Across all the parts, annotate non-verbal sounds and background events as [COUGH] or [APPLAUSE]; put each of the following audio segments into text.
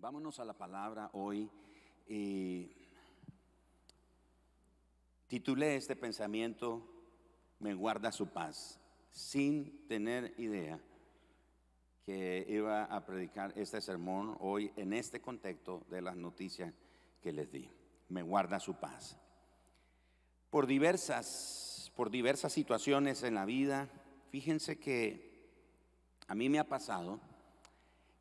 Vámonos a la palabra hoy. Y titulé este pensamiento, Me guarda su paz, sin tener idea que iba a predicar este sermón hoy en este contexto de las noticias que les di. Me guarda su paz. Por diversas, por diversas situaciones en la vida, fíjense que a mí me ha pasado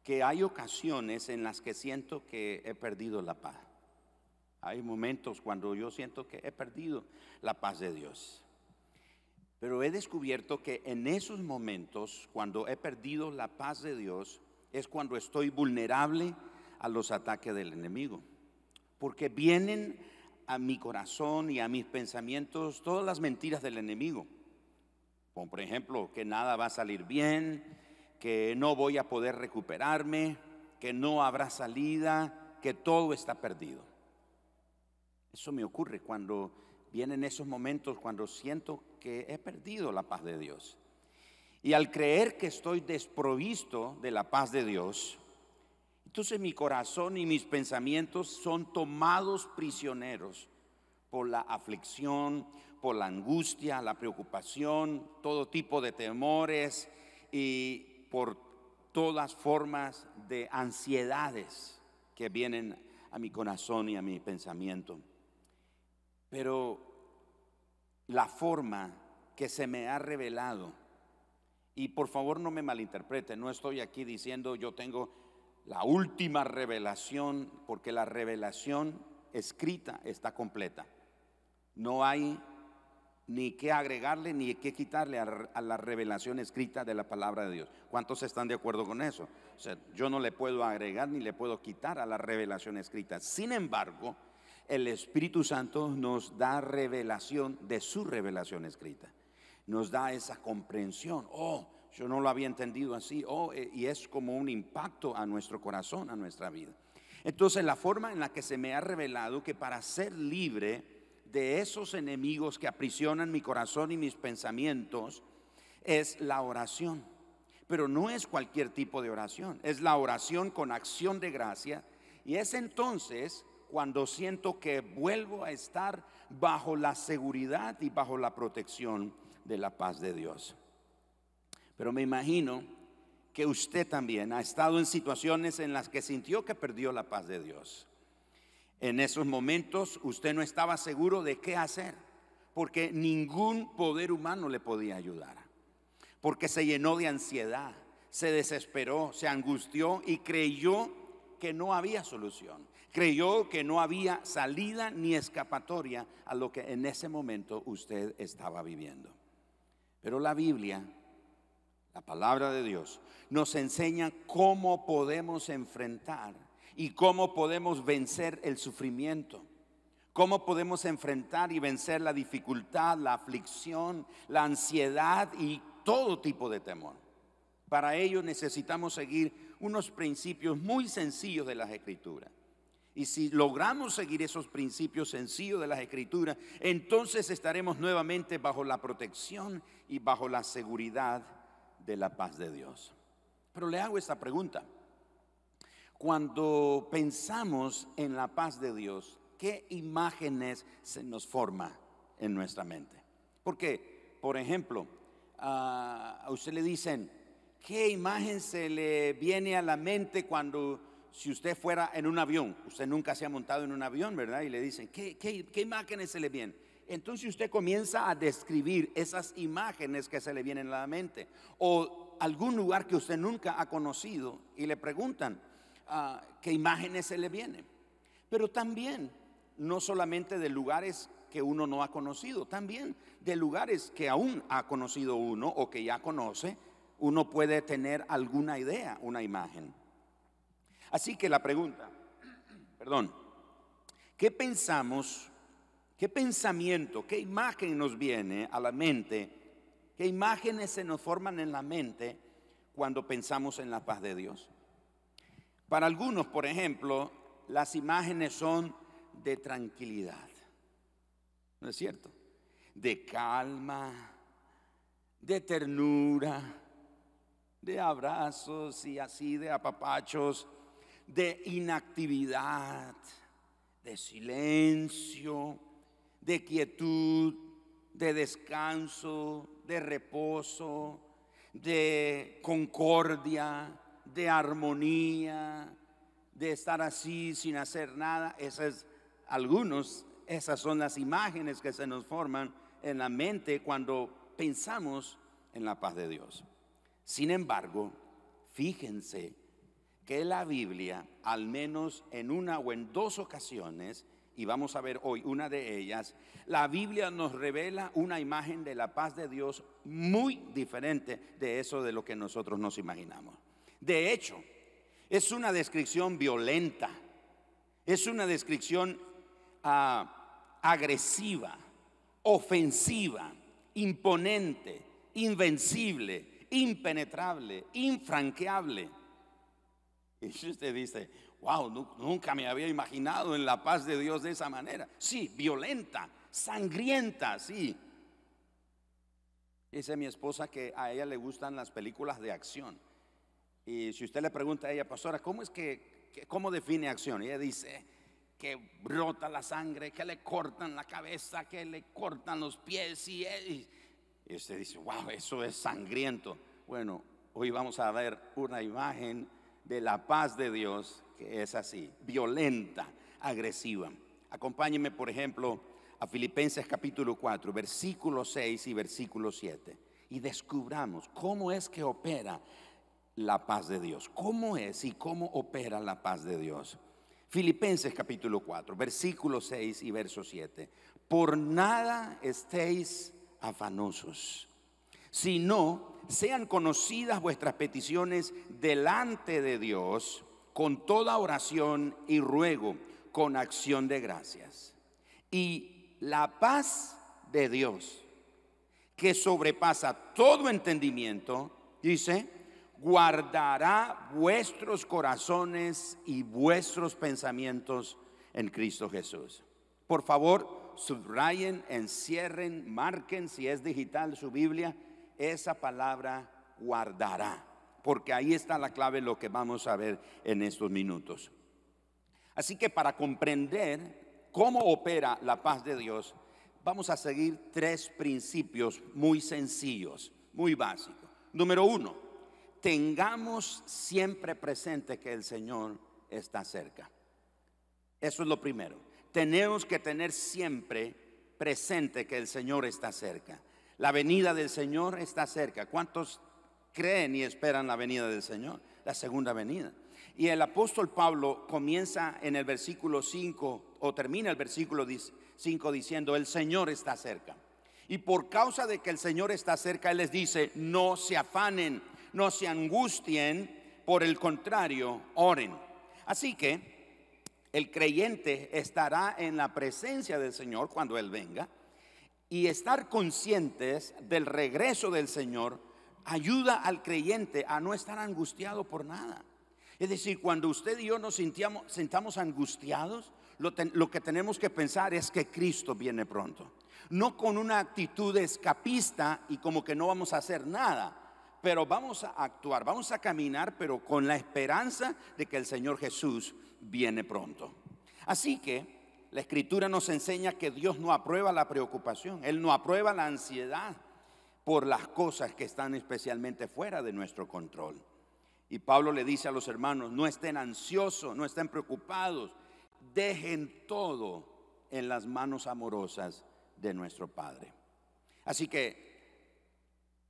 que hay ocasiones en las que siento que he perdido la paz. Hay momentos cuando yo siento que he perdido la paz de Dios. Pero he descubierto que en esos momentos, cuando he perdido la paz de Dios, es cuando estoy vulnerable a los ataques del enemigo. Porque vienen a mi corazón y a mis pensamientos todas las mentiras del enemigo. Como por ejemplo, que nada va a salir bien, que no voy a poder recuperarme, que no habrá salida, que todo está perdido. Eso me ocurre cuando vienen esos momentos, cuando siento que he perdido la paz de Dios. Y al creer que estoy desprovisto de la paz de Dios, entonces mi corazón y mis pensamientos son tomados prisioneros por la aflicción, por la angustia, la preocupación, todo tipo de temores y por todas formas de ansiedades que vienen a mi corazón y a mi pensamiento. Pero la forma que se me ha revelado, y por favor no me malinterprete, no estoy aquí diciendo yo tengo la última revelación, porque la revelación escrita está completa. No hay ni qué agregarle ni qué quitarle a, la revelación escrita de la palabra de Dios. ¿Cuántos están de acuerdo con eso? Yo no le puedo agregar ni le puedo quitar a la revelación escrita. Sin embargo, el Espíritu Santo nos da revelación de su revelación escrita. Nos da esa comprensión. Oh, yo no lo había entendido así. Oh, eh, y es como un impacto a nuestro corazón, a nuestra vida. Entonces, la forma en la que se me ha revelado que para ser libre, de esos enemigos que aprisionan mi corazón y mis pensamientos es la oración. Pero no es cualquier tipo de oración, es la oración con acción de gracia. Y es entonces cuando siento que vuelvo a estar bajo la seguridad y bajo la protección de la paz de Dios. Pero me imagino que usted también ha estado en situaciones en las que sintió que perdió la paz de Dios. En esos momentos usted no estaba seguro de qué hacer, porque ningún poder humano le podía ayudar, porque se llenó de ansiedad, se desesperó, se angustió y creyó que no había solución, creyó que no había salida ni escapatoria a lo que en ese momento usted estaba viviendo. Pero la Biblia, la palabra de Dios, nos enseña cómo podemos enfrentar y cómo podemos vencer el sufrimiento. Cómo podemos enfrentar y vencer la dificultad, la aflicción, la ansiedad y todo tipo de temor. Para ello necesitamos seguir unos principios muy sencillos de las escrituras. Y si logramos seguir esos principios sencillos de las escrituras, entonces estaremos nuevamente bajo la protección y bajo la seguridad de la paz de Dios. Pero le hago esta pregunta cuando pensamos en la paz de Dios, ¿qué imágenes se nos forma en nuestra mente? Porque, por ejemplo, a usted le dicen, ¿qué imagen se le viene a la mente cuando si usted fuera en un avión? Usted nunca se ha montado en un avión, ¿verdad? Y le dicen, ¿qué, qué imágenes se le vienen? Entonces usted comienza a describir esas imágenes que se le vienen a la mente. O algún lugar que usted nunca ha conocido y le preguntan, Ah, qué imágenes se le vienen. Pero también, no solamente de lugares que uno no ha conocido, también de lugares que aún ha conocido uno o que ya conoce, uno puede tener alguna idea, una imagen. Así que la pregunta, perdón, ¿qué pensamos? ¿Qué pensamiento, qué imagen nos viene a la mente? ¿Qué imágenes se nos forman en la mente cuando pensamos en la paz de Dios? Para algunos, por ejemplo, las imágenes son de tranquilidad. ¿No es cierto? De calma, de ternura, de abrazos y así de apapachos, de inactividad, de silencio, de quietud, de descanso, de reposo, de concordia, de armonía, de estar así sin hacer nada. Esas, algunos, esas son las imágenes que se nos forman en la mente cuando pensamos en la paz de Dios. Sin embargo, fíjense que la Biblia, al menos en una o en dos ocasiones, y vamos a ver hoy una de ellas, la Biblia nos revela una imagen de la paz de Dios muy diferente de eso de lo que nosotros nos imaginamos. De hecho, es una descripción violenta, es una descripción ah, agresiva, ofensiva, imponente, invencible, impenetrable, infranqueable. Y usted dice, wow, nunca me había imaginado en la paz de Dios de esa manera. Sí, violenta, sangrienta, sí. Dice mi esposa que a ella le gustan las películas de acción. Y si usted le pregunta a ella, pastora, ¿cómo es que, cómo define acción? Ella dice que brota la sangre, que le cortan la cabeza, que le cortan los pies y, y usted dice, wow, eso es sangriento. Bueno, hoy vamos a ver una imagen de la paz de Dios que es así, violenta, agresiva. Acompáñeme, por ejemplo, a Filipenses capítulo 4, versículo 6 y versículo 7, y descubramos cómo es que opera la paz de Dios, cómo es y cómo opera la paz de Dios. Filipenses capítulo 4, versículo 6 y verso 7. Por nada estéis afanosos, sino sean conocidas vuestras peticiones delante de Dios con toda oración y ruego, con acción de gracias. Y la paz de Dios, que sobrepasa todo entendimiento, dice, guardará vuestros corazones y vuestros pensamientos en Cristo Jesús. Por favor, subrayen, encierren, marquen, si es digital su Biblia, esa palabra guardará porque ahí está la clave lo que vamos a ver en estos minutos. Así que para comprender cómo opera la paz de Dios, vamos a seguir tres principios muy sencillos, muy básicos. Número uno, tengamos siempre presente que el Señor está cerca. Eso es lo primero. Tenemos que tener siempre presente que el Señor está cerca. La venida del Señor está cerca. ¿Cuántos creen y esperan la venida del Señor, la segunda venida. Y el apóstol Pablo comienza en el versículo 5 o termina el versículo 5 diciendo, el Señor está cerca. Y por causa de que el Señor está cerca, Él les dice, no se afanen, no se angustien, por el contrario, oren. Así que el creyente estará en la presencia del Señor cuando Él venga y estar conscientes del regreso del Señor ayuda al creyente a no estar angustiado por nada. Es decir, cuando usted y yo nos sintiamos, sentamos angustiados, lo, lo, que tenemos que pensar es que Cristo viene pronto. No con una actitud escapista y como que no vamos a hacer nada, pero vamos a actuar, vamos a caminar, pero con la esperanza de que el Señor Jesús viene pronto. Así que la escritura nos enseña que Dios no aprueba la preocupación, Él no aprueba la ansiedad por las cosas que están especialmente fuera de nuestro control. Y Pablo le dice a los hermanos, no estén ansiosos, no estén preocupados, dejen todo en las manos amorosas de nuestro Padre. Así que,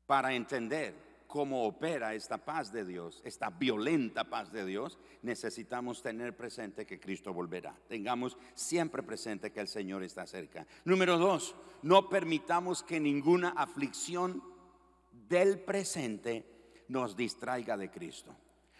para entender cómo opera esta paz de Dios, esta violenta paz de Dios, necesitamos tener presente que Cristo volverá. Tengamos siempre presente que el Señor está cerca. Número dos, no permitamos que ninguna aflicción del presente nos distraiga de Cristo.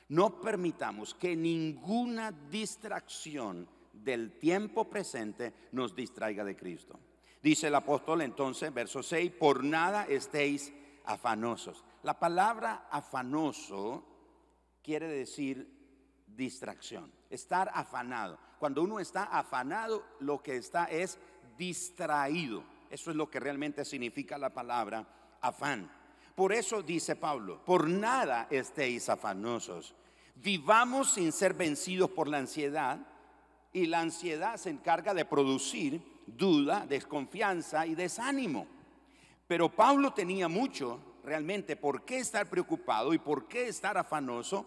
No permitamos que ninguna distracción del tiempo presente nos distraiga de Cristo. Dice el apóstol entonces, verso 6, por nada estéis afanosos. La palabra afanoso quiere decir distracción, estar afanado. Cuando uno está afanado, lo que está es distraído. Eso es lo que realmente significa la palabra afán. Por eso dice Pablo, por nada estéis afanosos. Vivamos sin ser vencidos por la ansiedad y la ansiedad se encarga de producir duda, desconfianza y desánimo. Pero Pablo tenía mucho realmente por qué estar preocupado y por qué estar afanoso,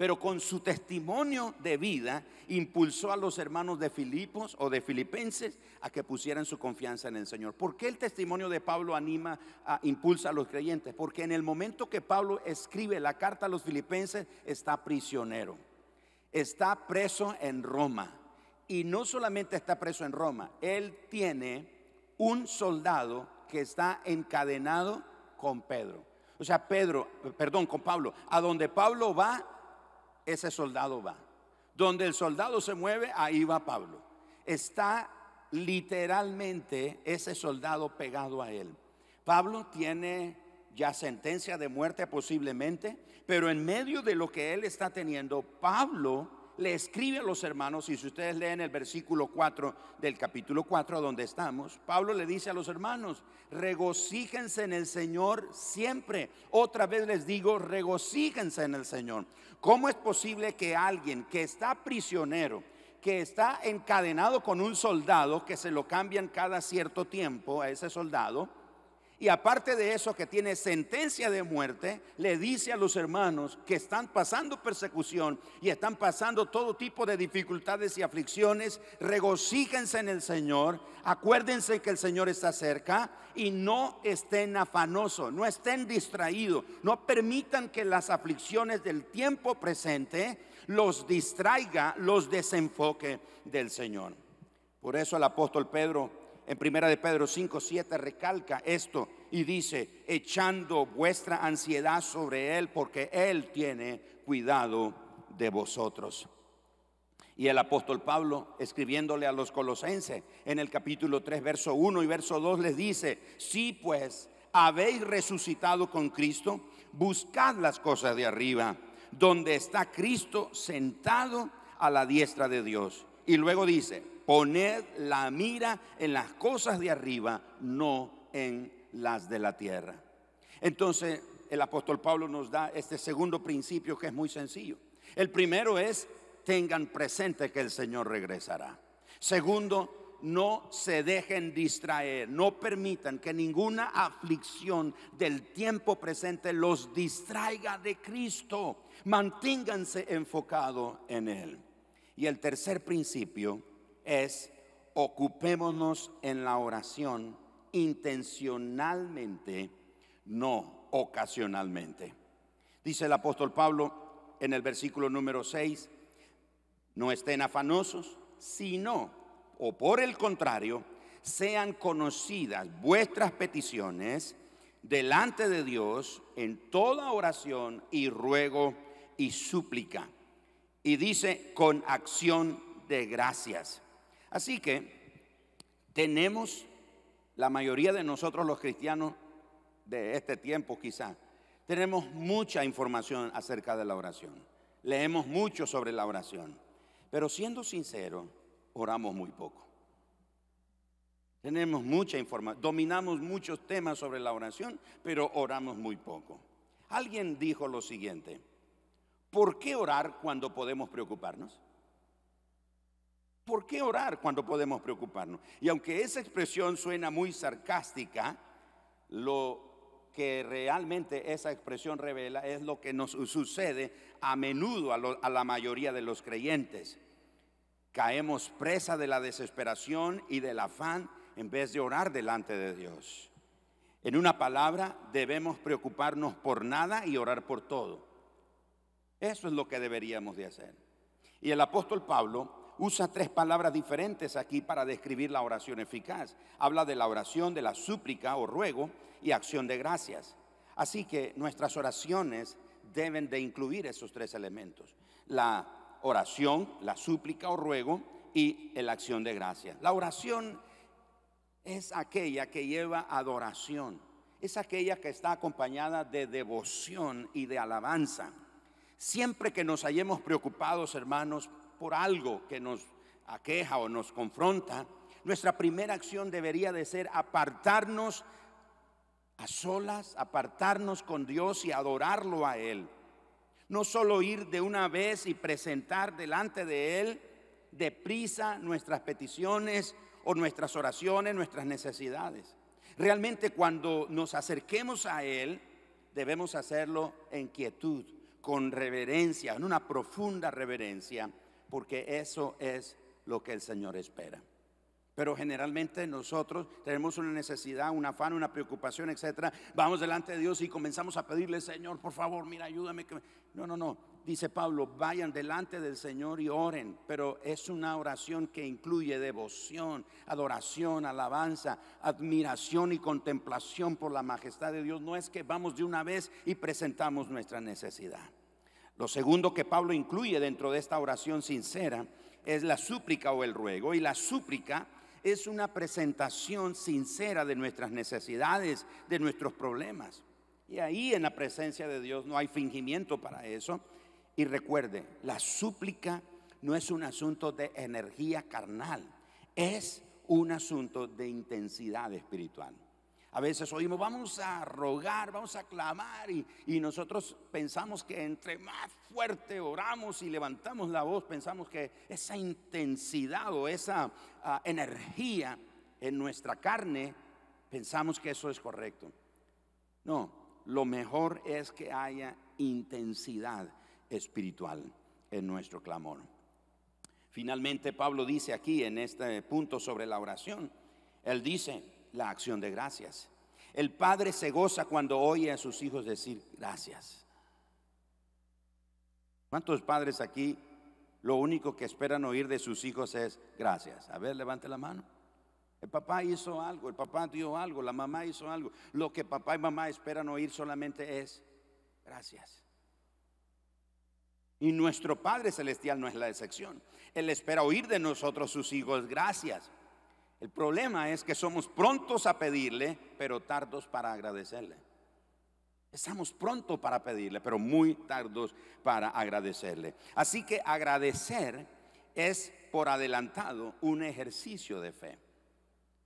pero con su testimonio de vida impulsó a los hermanos de Filipos o de Filipenses a que pusieran su confianza en el Señor. ¿Por qué el testimonio de Pablo anima, a, impulsa a los creyentes? Porque en el momento que Pablo escribe la carta a los filipenses está prisionero, está preso en Roma. Y no solamente está preso en Roma, él tiene un soldado que está encadenado con Pedro. O sea, Pedro, perdón, con Pablo. A donde Pablo va, ese soldado va. Donde el soldado se mueve, ahí va Pablo. Está literalmente ese soldado pegado a él. Pablo tiene ya sentencia de muerte posiblemente, pero en medio de lo que él está teniendo, Pablo le escribe a los hermanos, y si ustedes leen el versículo 4 del capítulo 4 donde estamos, Pablo le dice a los hermanos, regocíjense en el Señor siempre. Otra vez les digo, regocíjense en el Señor. ¿Cómo es posible que alguien que está prisionero, que está encadenado con un soldado, que se lo cambian cada cierto tiempo a ese soldado, y aparte de eso, que tiene sentencia de muerte, le dice a los hermanos que están pasando persecución y están pasando todo tipo de dificultades y aflicciones, regocíjense en el Señor, acuérdense que el Señor está cerca y no estén afanosos, no estén distraídos, no permitan que las aflicciones del tiempo presente los distraiga, los desenfoque del Señor. Por eso el apóstol Pedro en primera de Pedro 5, 7 recalca esto y dice, echando vuestra ansiedad sobre Él porque Él tiene cuidado de vosotros. Y el apóstol Pablo, escribiéndole a los colosenses en el capítulo 3, verso 1 y verso 2, les dice, si pues habéis resucitado con Cristo, buscad las cosas de arriba, donde está Cristo sentado a la diestra de Dios. Y luego dice, Poned la mira en las cosas de arriba, no en las de la tierra. Entonces, el apóstol Pablo nos da este segundo principio que es muy sencillo. El primero es, tengan presente que el Señor regresará. Segundo, no se dejen distraer, no permitan que ninguna aflicción del tiempo presente los distraiga de Cristo. Manténganse enfocados en Él. Y el tercer principio es ocupémonos en la oración intencionalmente, no ocasionalmente. Dice el apóstol Pablo en el versículo número 6, no estén afanosos, sino, o por el contrario, sean conocidas vuestras peticiones delante de Dios en toda oración y ruego y súplica. Y dice con acción de gracias. Así que tenemos, la mayoría de nosotros los cristianos de este tiempo quizá, tenemos mucha información acerca de la oración. Leemos mucho sobre la oración. Pero siendo sincero, oramos muy poco. Tenemos mucha información, dominamos muchos temas sobre la oración, pero oramos muy poco. Alguien dijo lo siguiente, ¿por qué orar cuando podemos preocuparnos? ¿Por qué orar cuando podemos preocuparnos? Y aunque esa expresión suena muy sarcástica, lo que realmente esa expresión revela es lo que nos sucede a menudo a, la mayoría de los creyentes. Caemos presa de la desesperación y del afán en vez de orar delante de Dios. En una palabra, debemos preocuparnos por nada y orar por todo. Eso es lo que deberíamos de hacer. Y el apóstol Pablo usa tres palabras diferentes aquí para describir la oración eficaz. Habla de la oración, de la súplica o ruego y acción de gracias. Así que nuestras oraciones deben de incluir esos tres elementos. La oración, la súplica o ruego y la acción de gracias. La oración es aquella que lleva adoración. Es aquella que está acompañada de devoción y de alabanza. Siempre que nos hayamos preocupados, hermanos, por algo que nos aqueja o nos confronta, nuestra primera acción debería de ser apartarnos a solas, apartarnos con Dios y adorarlo a Él. No solo ir de una vez y presentar delante de Él deprisa nuestras peticiones o nuestras oraciones, nuestras necesidades. Realmente cuando nos acerquemos a Él, debemos hacerlo en quietud, con reverencia, en una profunda reverencia, porque eso es lo que el Señor espera. Pero generalmente nosotros tenemos una necesidad, un afán, una preocupación, etcétera. Vamos delante de Dios y comenzamos a pedirle, Señor, por favor, mira, ayúdame. No, no, no. Dice Pablo, vayan delante del Señor y oren. Pero es una oración que incluye devoción, adoración, alabanza, admiración y contemplación por la majestad de Dios. No es que vamos de una vez y presentamos nuestra necesidad. Lo segundo que Pablo incluye dentro de esta oración sincera es la súplica o el ruego. Y la súplica es una presentación sincera de nuestras necesidades, de nuestros problemas. Y ahí en la presencia de Dios no hay fingimiento para eso. Y recuerde, la súplica no es un asunto de energía carnal, es un asunto de intensidad espiritual. A veces oímos, vamos a rogar, vamos a clamar y, nosotros pensamos que entre más fuerte oramos y levantamos la voz, pensamos que esa intensidad o esa ah, energía en nuestra carne, pensamos que eso es correcto. No, lo mejor es que haya intensidad espiritual en nuestro clamor. Finalmente, Pablo dice aquí en este punto sobre la oración, él dice, la acción de gracias. El padre se goza cuando oye a sus hijos decir gracias. ¿Cuántos padres aquí lo único que esperan oír de sus hijos es gracias? A ver, levante la mano. El papá hizo algo, el papá dio algo, la mamá hizo algo. Lo que papá y mamá esperan oír solamente es gracias. Y nuestro Padre Celestial no es la excepción. Él espera oír de nosotros sus hijos gracias. El problema es que somos prontos a pedirle, pero tardos para agradecerle. Estamos prontos para pedirle, pero muy tardos para agradecerle. Así que agradecer es por adelantado un ejercicio de fe.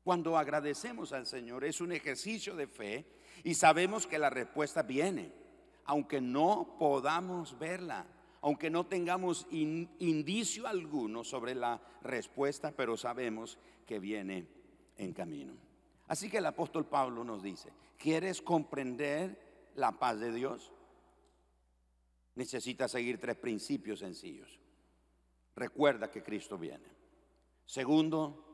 Cuando agradecemos al Señor es un ejercicio de fe y sabemos que la respuesta viene, aunque no podamos verla, aunque no tengamos indicio alguno sobre la respuesta, pero sabemos que viene en camino. Así que el apóstol Pablo nos dice, ¿quieres comprender la paz de Dios? Necesitas seguir tres principios sencillos. Recuerda que Cristo viene. Segundo,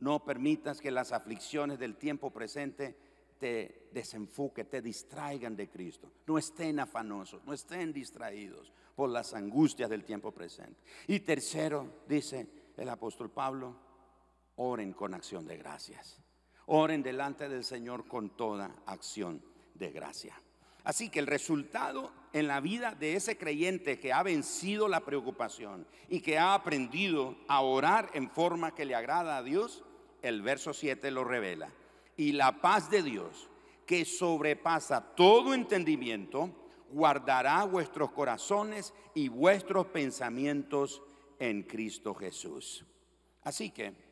no permitas que las aflicciones del tiempo presente te desenfoque, te distraigan de Cristo. No estén afanosos, no estén distraídos por las angustias del tiempo presente. Y tercero, dice el apóstol Pablo, oren con acción de gracias. Oren delante del Señor con toda acción de gracia. Así que el resultado en la vida de ese creyente que ha vencido la preocupación y que ha aprendido a orar en forma que le agrada a Dios, el verso 7 lo revela. Y la paz de Dios, que sobrepasa todo entendimiento, guardará vuestros corazones y vuestros pensamientos en Cristo Jesús. Así que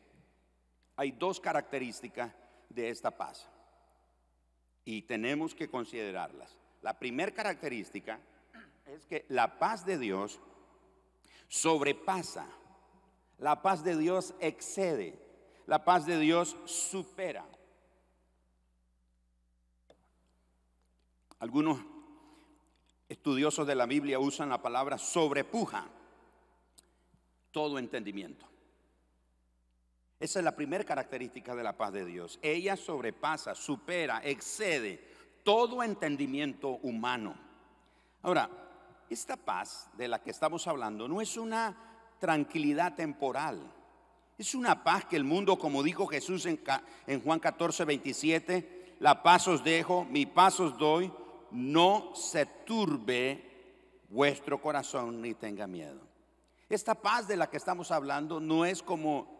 hay dos características de esta paz y tenemos que considerarlas. La primera característica es que la paz de Dios sobrepasa, la paz de Dios excede, la paz de Dios supera. Algunos estudiosos de la Biblia usan la palabra sobrepuja todo entendimiento. Esa es la primera característica de la paz de Dios. Ella sobrepasa, supera, excede todo entendimiento humano. Ahora, esta paz de la que estamos hablando no es una tranquilidad temporal. Es una paz que el mundo, como dijo Jesús en, Juan 14, 27, la paz os dejo, mi paz os doy, no se turbe vuestro corazón ni tenga miedo. Esta paz de la que estamos hablando no es como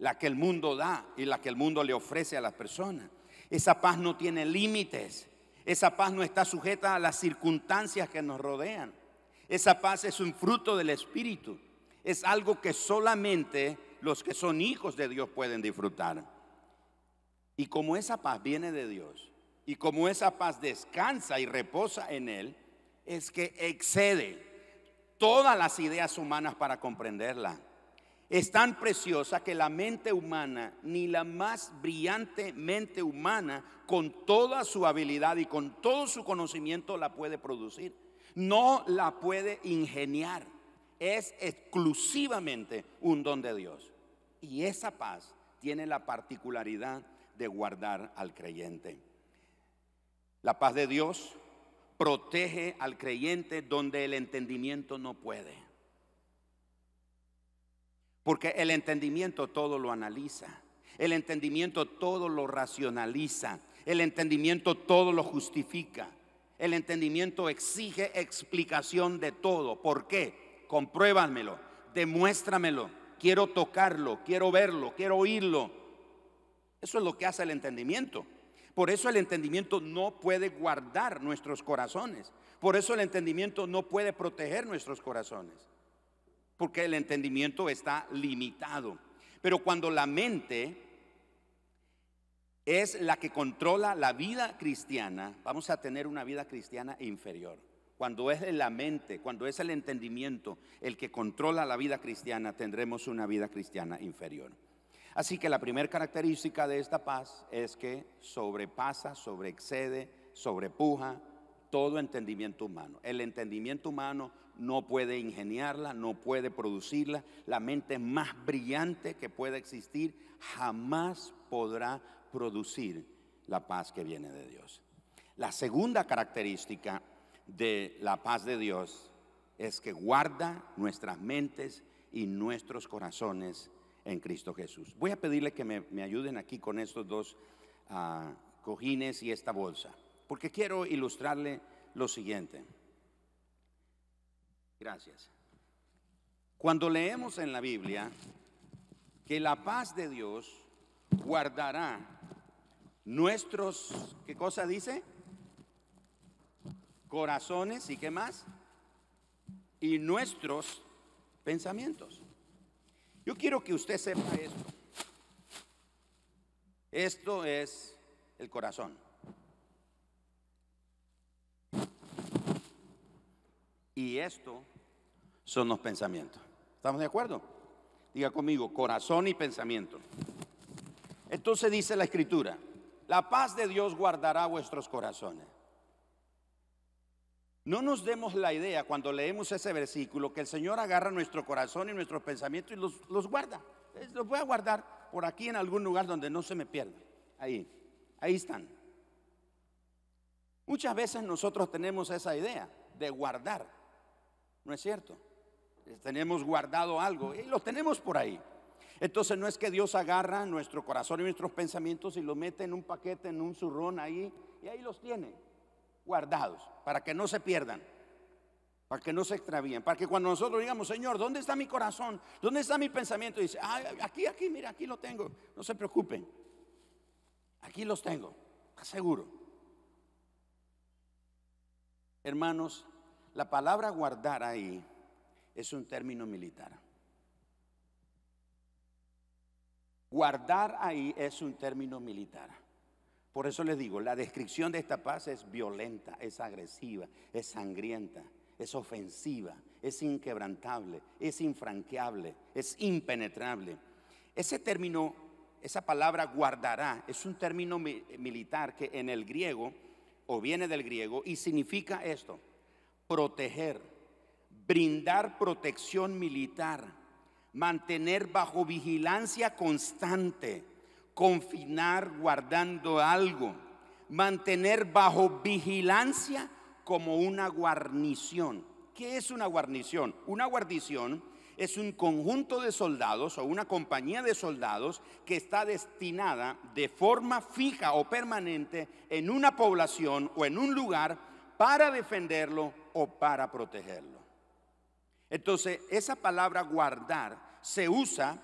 la que el mundo da y la que el mundo le ofrece a las personas. Esa paz no tiene límites. Esa paz no está sujeta a las circunstancias que nos rodean. Esa paz es un fruto del Espíritu. Es algo que solamente los que son hijos de Dios pueden disfrutar. Y como esa paz viene de Dios y como esa paz descansa y reposa en Él, es que excede todas las ideas humanas para comprenderla. Es tan preciosa que la mente humana, ni la más brillante mente humana, con toda su habilidad y con todo su conocimiento, la puede producir. No la puede ingeniar. Es exclusivamente un don de Dios. Y esa paz tiene la particularidad de guardar al creyente. La paz de Dios protege al creyente donde el entendimiento no puede. Porque el entendimiento todo lo analiza. El entendimiento todo lo racionaliza. El entendimiento todo lo justifica. El entendimiento exige explicación de todo. ¿Por qué? Compruébamelo, demuéstramelo. Quiero tocarlo, quiero verlo, quiero oírlo. Eso es lo que hace el entendimiento. Por eso el entendimiento no puede guardar nuestros corazones. Por eso el entendimiento no puede proteger nuestros corazones. Porque el entendimiento está limitado. Pero cuando la mente es la que controla la vida cristiana, vamos a tener una vida cristiana inferior. Cuando es la mente, cuando es el entendimiento el que controla la vida cristiana, tendremos una vida cristiana inferior. Así que la primera característica de esta paz es que sobrepasa, sobreexcede, sobrepuja todo entendimiento humano. El entendimiento humano no puede ingeniarla, no puede producirla. La mente más brillante que pueda existir jamás podrá producir la paz que viene de Dios. La segunda característica de la paz de Dios es que guarda nuestras mentes y nuestros corazones en Cristo Jesús. Voy a pedirle que me, ayuden aquí con estos dos ah, cojines y esta bolsa, porque quiero ilustrarle lo siguiente. Gracias. Cuando leemos en la Biblia que la paz de Dios guardará nuestros, ¿qué cosa dice? Corazones y qué más? Y nuestros pensamientos. Yo quiero que usted sepa esto. Esto es el corazón. Y esto son los pensamientos. ¿Estamos de acuerdo? Diga conmigo, corazón y pensamiento. Entonces dice la escritura, la paz de Dios guardará vuestros corazones. No nos demos la idea cuando leemos ese versículo que el Señor agarra nuestro corazón y nuestros pensamientos y los, guarda. Los voy a guardar por aquí en algún lugar donde no se me pierda. Ahí, ahí están. Muchas veces nosotros tenemos esa idea de guardar. ¿No es cierto? Tenemos guardado algo y lo tenemos por ahí. Entonces no es que Dios agarra nuestro corazón y nuestros pensamientos y lo mete en un paquete, en un zurrón ahí y ahí los tiene guardados, para que no se pierdan, para que no se extravíen, para que cuando nosotros digamos, Señor, ¿dónde está mi corazón? ¿Dónde está mi pensamiento? dice, aquí, aquí, mira, aquí lo tengo. No se preocupen, aquí los tengo, seguro. Hermanos, la palabra guardar ahí es un término militar. Guardar ahí es un término militar. Por eso les digo, la descripción de esta paz es violenta, es agresiva, es sangrienta, es ofensiva, es inquebrantable, es infranqueable, es impenetrable. Ese término, esa palabra guardará, es un término militar que en el griego, o viene del griego, y significa esto, proteger, brindar protección militar, mantener bajo vigilancia constante confinar guardando algo, mantener bajo vigilancia como una guarnición. ¿Qué es una guarnición? Una guarnición es un conjunto de soldados o una compañía de soldados que está destinada de forma fija o permanente en una población o en un lugar para defenderlo o para protegerlo. Entonces, esa palabra guardar se usa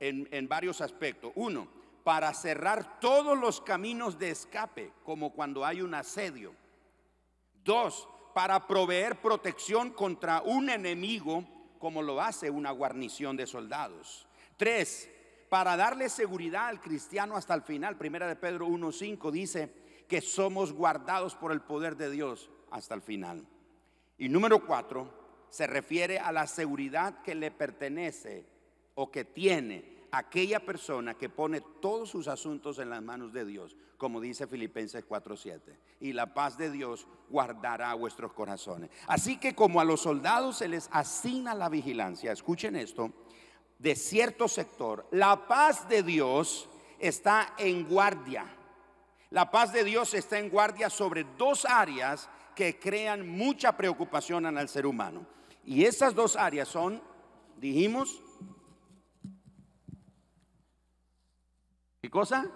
en, en varios aspectos. Uno, para cerrar todos los caminos de escape, como cuando hay un asedio. Dos, para proveer protección contra un enemigo, como lo hace una guarnición de soldados. Tres, para darle seguridad al cristiano hasta el final. Primera de Pedro 1.5 dice que somos guardados por el poder de Dios hasta el final. Y número cuatro, se refiere a la seguridad que le pertenece o que tiene aquella persona que pone todos sus asuntos en las manos de Dios, como dice Filipenses 4:7. Y la paz de Dios guardará vuestros corazones. Así que como a los soldados se les asigna la vigilancia, escuchen esto, de cierto sector, la paz de Dios está en guardia. La paz de Dios está en guardia sobre dos áreas que crean mucha preocupación en el ser humano. Y esas dos áreas son, dijimos, ¿qué cosa?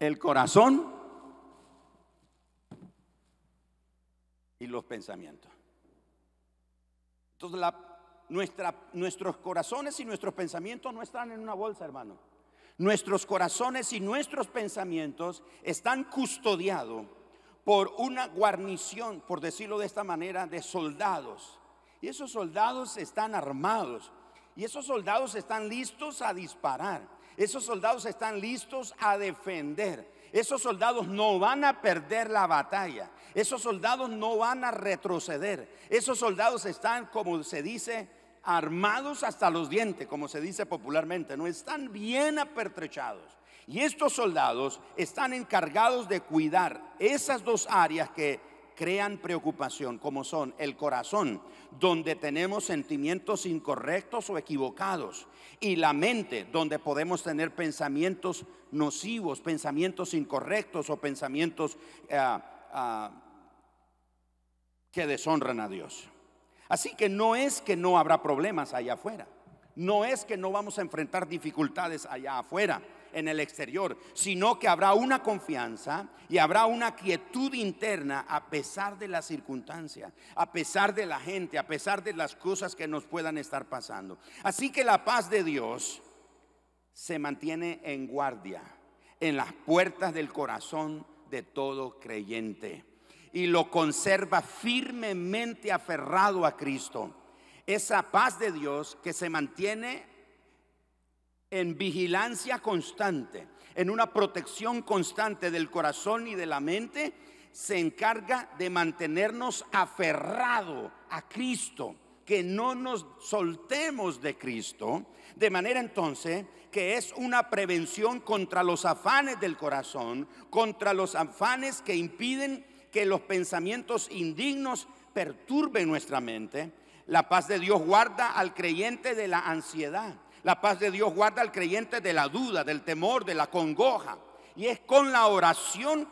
El corazón y los pensamientos. Entonces, nuestra, nuestros corazones y nuestros pensamientos no están en una bolsa, hermano. Nuestros corazones y nuestros pensamientos están custodiados por una guarnición, por decirlo de esta manera, de soldados. Y esos soldados están armados. Y esos soldados están listos a disparar. Esos soldados están listos a defender. Esos soldados no van a perder la batalla. Esos soldados no van a retroceder. Esos soldados están, como se dice, armados hasta los dientes, como se dice popularmente. No están bien apertrechados. Y estos soldados están encargados de cuidar esas dos áreas que crean preocupación, como son el corazón, donde tenemos sentimientos incorrectos o equivocados, y la mente, donde podemos tener pensamientos nocivos, pensamientos incorrectos o pensamientos eh, ah, que deshonran a Dios. Así que no es que no habrá problemas allá afuera, no es que no vamos a enfrentar dificultades allá afuera en el exterior, sino que habrá una confianza y habrá una quietud interna a pesar de las circunstancias, a pesar de la gente, a pesar de las cosas que nos puedan estar pasando. Así que la paz de Dios se mantiene en guardia en las puertas del corazón de todo creyente y lo conserva firmemente aferrado a Cristo. Esa paz de Dios que se mantiene en vigilancia constante, en una protección constante del corazón y de la mente, se encarga de mantenernos aferrado a Cristo, que no nos soltemos de Cristo, de manera entonces que es una prevención contra los afanes del corazón, contra los afanes que impiden que los pensamientos indignos perturben nuestra mente. La paz de Dios guarda al creyente de la ansiedad. La paz de Dios guarda al creyente de la duda, del temor, de la congoja. Y es con la oración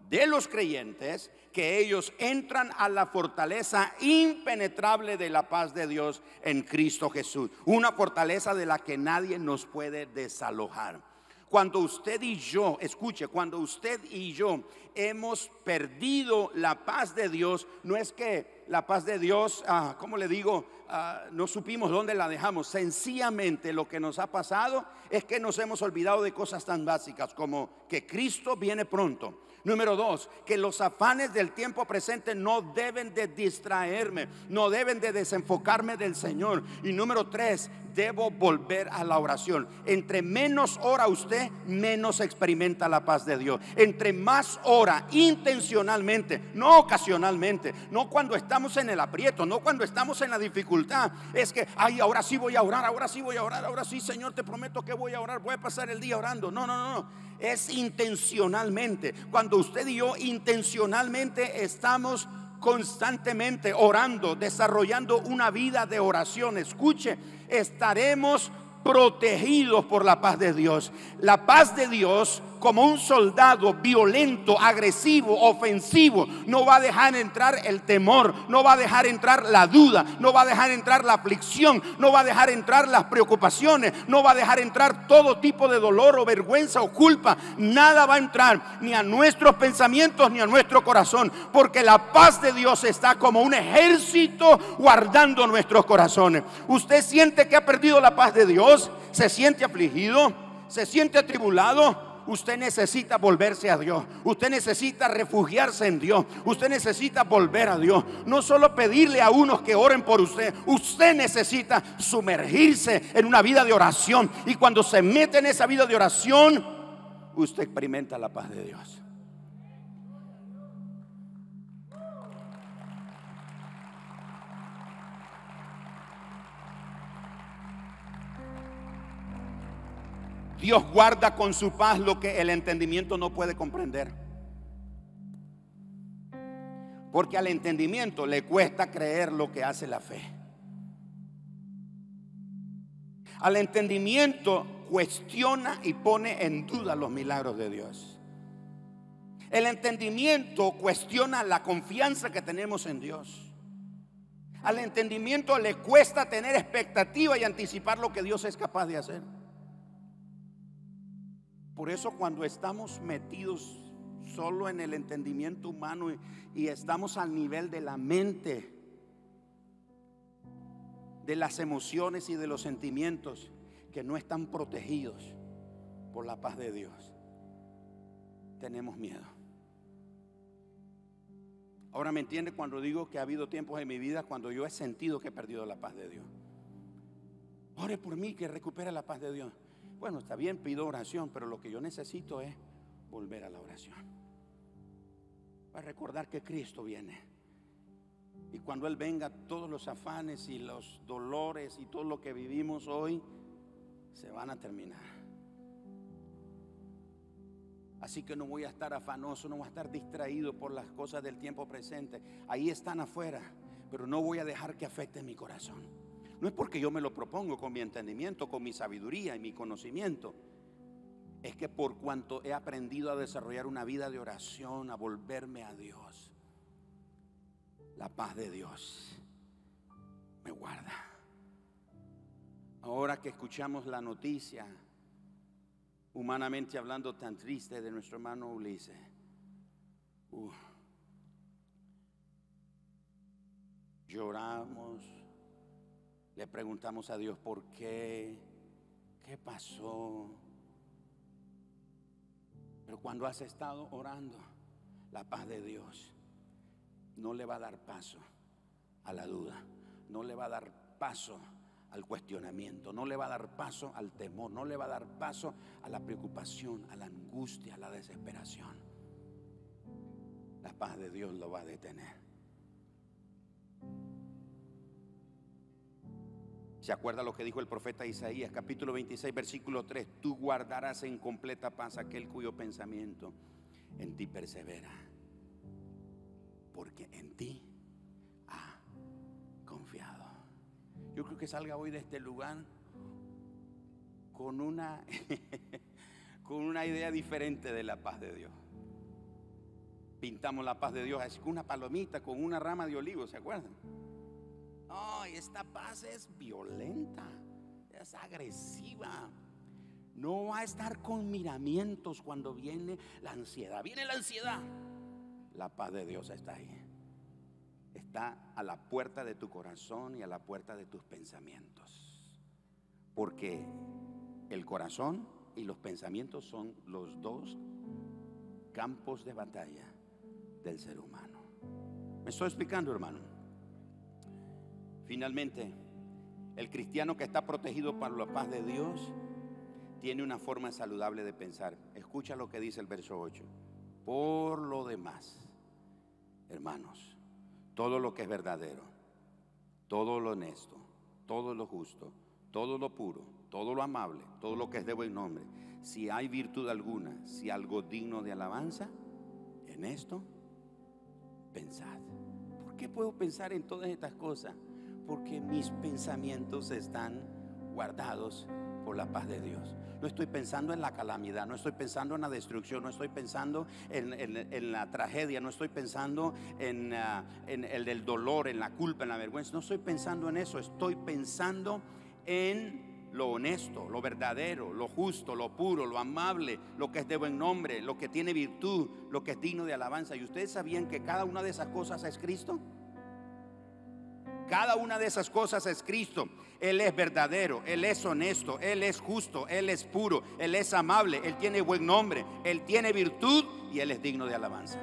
de los creyentes que ellos entran a la fortaleza impenetrable de la paz de Dios en Cristo Jesús. Una fortaleza de la que nadie nos puede desalojar. Cuando usted y yo, escuche, cuando usted y yo hemos perdido la paz de Dios, no es que la paz de Dios, ah, como le digo, ah, no supimos dónde la dejamos. Sencillamente lo que nos ha pasado es que nos hemos olvidado de cosas tan básicas como que Cristo viene pronto Número dos, que los afanes del tiempo presente no deben de distraerme, no deben de desenfocarme del Señor. Y número tres, debo volver a la oración. Entre menos ora usted, menos experimenta la paz de Dios. Entre más ora intencionalmente, no ocasionalmente, no cuando estamos en el aprieto, no cuando estamos en la dificultad. Es que, ay, ahora sí voy a orar, ahora sí voy a orar, ahora sí, Señor, te prometo que voy a orar, voy a pasar el día orando. No, no, no, no es intencionalmente. Cuando usted y yo intencionalmente estamos constantemente orando, desarrollando una vida de oración, escuche, estaremos protegidos por la paz de Dios. La paz de Dios como un soldado violento, agresivo, ofensivo, no va a dejar entrar el temor, no va a dejar entrar la duda, no va a dejar entrar la aflicción, no va a dejar entrar las preocupaciones, no va a dejar entrar todo tipo de dolor o vergüenza o culpa. Nada va a entrar ni a nuestros pensamientos ni a nuestro corazón, porque la paz de Dios está como un ejército guardando nuestros corazones. ¿Usted siente que ha perdido la paz de Dios? ¿Se siente afligido? ¿Se siente atribulado? Usted necesita volverse a Dios. Usted necesita refugiarse en Dios. Usted necesita volver a Dios. No solo pedirle a unos que oren por usted. Usted necesita sumergirse en una vida de oración. Y cuando se mete en esa vida de oración, usted experimenta la paz de Dios. Dios guarda con su paz lo que el entendimiento no puede comprender. Porque al entendimiento le cuesta creer lo que hace la fe. Al entendimiento cuestiona y pone en duda los milagros de Dios. El entendimiento cuestiona la confianza que tenemos en Dios. Al entendimiento le cuesta tener expectativa y anticipar lo que Dios es capaz de hacer. Por eso cuando estamos metidos solo en el entendimiento humano y, estamos al nivel de la mente, de las emociones y de los sentimientos que no están protegidos por la paz de Dios, tenemos miedo. Ahora me entiende cuando digo que ha habido tiempos en mi vida cuando yo he sentido que he perdido la paz de Dios. Ore por mí que recupere la paz de Dios. Bueno, está bien, pido oración, pero lo que yo necesito es volver a la oración. Para recordar que Cristo viene. Y cuando Él venga, todos los afanes y los dolores y todo lo que vivimos hoy se van a terminar. Así que no voy a estar afanoso, no voy a estar distraído por las cosas del tiempo presente. Ahí están afuera, pero no voy a dejar que afecte mi corazón. No es porque yo me lo propongo con mi entendimiento, con mi sabiduría y mi conocimiento. Es que por cuanto he aprendido a desarrollar una vida de oración, a volverme a Dios, la paz de Dios me guarda. Ahora que escuchamos la noticia humanamente hablando, tan triste de nuestro hermano Ulises. Lloramos, le preguntamos a Dios por qué, qué pasó. Pero cuando has estado orando, la paz de Dios no le va a dar paso a la duda, no le va a dar paso al cuestionamiento, no le va a dar paso al temor, no le va a dar paso a la preocupación, a la angustia, a la desesperación. La paz de Dios lo va a detener. ¿Se acuerda lo que dijo el profeta Isaías, capítulo 26, versículo 3? Tú guardarás en completa paz aquel cuyo pensamiento en ti persevera, porque en ti Yo creo que salga hoy de este lugar con una, [LAUGHS] con una idea diferente de la paz de Dios. Pintamos la paz de Dios así con una palomita, con una rama de olivo, ¿se acuerdan? Ay, esta paz es violenta, es agresiva. No va a estar con miramientos cuando viene la ansiedad. Viene la ansiedad. La paz de Dios está ahí está a la puerta de tu corazón y a la puerta de tus pensamientos. Porque el corazón y los pensamientos son los dos campos de batalla del ser humano. ¿Me estoy explicando, hermano? Finalmente, el cristiano que está protegido por la paz de Dios tiene una forma saludable de pensar. Escucha lo que dice el verso 8. Por lo demás, hermanos, todo lo que es verdadero, todo lo honesto, todo lo justo, todo lo puro, todo lo amable, todo lo que es de buen nombre, si hay virtud alguna, si algo digno de alabanza, en esto pensad. ¿Por qué puedo pensar en todas estas cosas? Porque mis pensamientos están guardados por la paz de Dios. No estoy pensando en la calamidad, no estoy pensando en la destrucción, no estoy pensando en, la tragedia, no estoy pensando en, ah, en el del dolor, en la culpa, en la vergüenza. No estoy pensando en eso, estoy pensando en lo honesto, lo verdadero, lo justo, lo puro, lo amable, lo que es de buen nombre, lo que tiene virtud, lo que es digno de alabanza. ¿Y ustedes sabían que cada una de esas cosas es Cristo? Cada una de esas cosas es Cristo. Él es verdadero, Él es honesto, Él es justo, Él es puro, Él es amable, Él tiene buen nombre, Él tiene virtud y Él es digno de alabanza.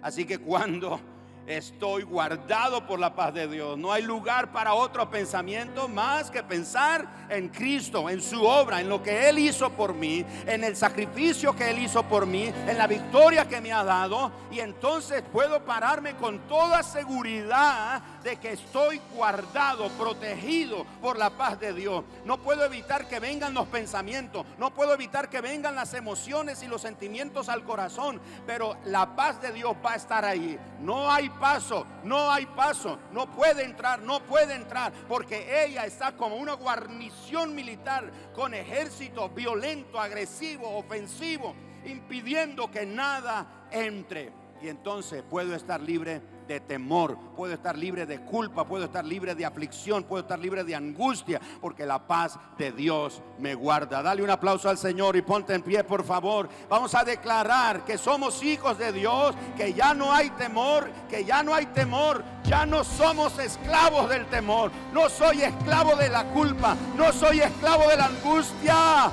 Así que cuando Estoy guardado por la paz de Dios. No hay lugar para otro pensamiento más que pensar en Cristo, en su obra, en lo que Él hizo por mí, en el sacrificio que Él hizo por mí, en la victoria que me ha dado. Y entonces puedo pararme con toda seguridad de que estoy guardado, protegido por la paz de Dios. No puedo evitar que vengan los pensamientos, no puedo evitar que vengan las emociones y los sentimientos al corazón, pero la paz de Dios va a estar ahí. No hay paso, no hay paso, no puede entrar, no puede entrar, porque ella está como una guarnición militar con ejército violento, agresivo, ofensivo, impidiendo que nada entre. Y entonces puedo estar libre de temor, puedo estar libre de culpa, puedo estar libre de aflicción, puedo estar libre de angustia, porque la paz de Dios me guarda. Dale un aplauso al Señor y ponte en pie, por favor. Vamos a declarar que somos hijos de Dios, que ya no hay temor, que ya no hay temor, ya no somos esclavos del temor. No soy esclavo de la culpa, no soy esclavo de la angustia.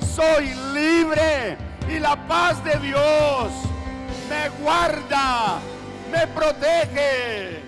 Soy libre y la paz de Dios me guarda me protege.